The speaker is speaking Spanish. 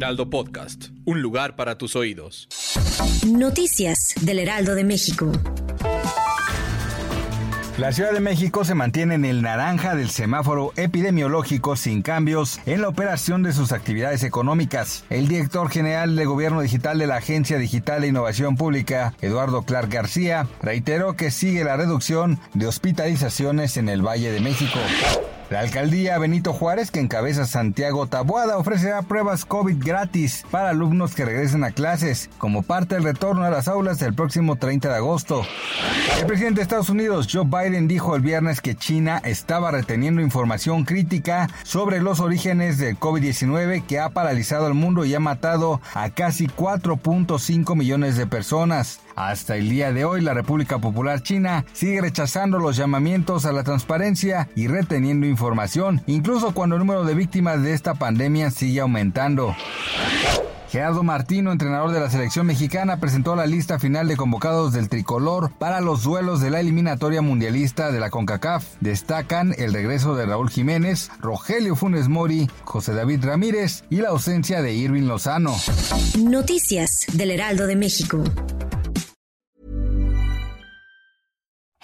Heraldo Podcast, un lugar para tus oídos. Noticias del Heraldo de México. La Ciudad de México se mantiene en el naranja del semáforo epidemiológico sin cambios en la operación de sus actividades económicas. El director general de Gobierno Digital de la Agencia Digital de Innovación Pública, Eduardo Clark García, reiteró que sigue la reducción de hospitalizaciones en el Valle de México. La alcaldía Benito Juárez, que encabeza Santiago Tabuada, ofrecerá pruebas COVID gratis para alumnos que regresen a clases, como parte del retorno a las aulas el próximo 30 de agosto. El presidente de Estados Unidos, Joe Biden, dijo el viernes que China estaba reteniendo información crítica sobre los orígenes del COVID-19 que ha paralizado al mundo y ha matado a casi 4.5 millones de personas. Hasta el día de hoy, la República Popular China sigue rechazando los llamamientos a la transparencia y reteniendo información, incluso cuando el número de víctimas de esta pandemia sigue aumentando. Gerardo Martino, entrenador de la selección mexicana, presentó la lista final de convocados del tricolor para los duelos de la eliminatoria mundialista de la CONCACAF. Destacan el regreso de Raúl Jiménez, Rogelio Funes Mori, José David Ramírez y la ausencia de Irving Lozano. Noticias del Heraldo de México.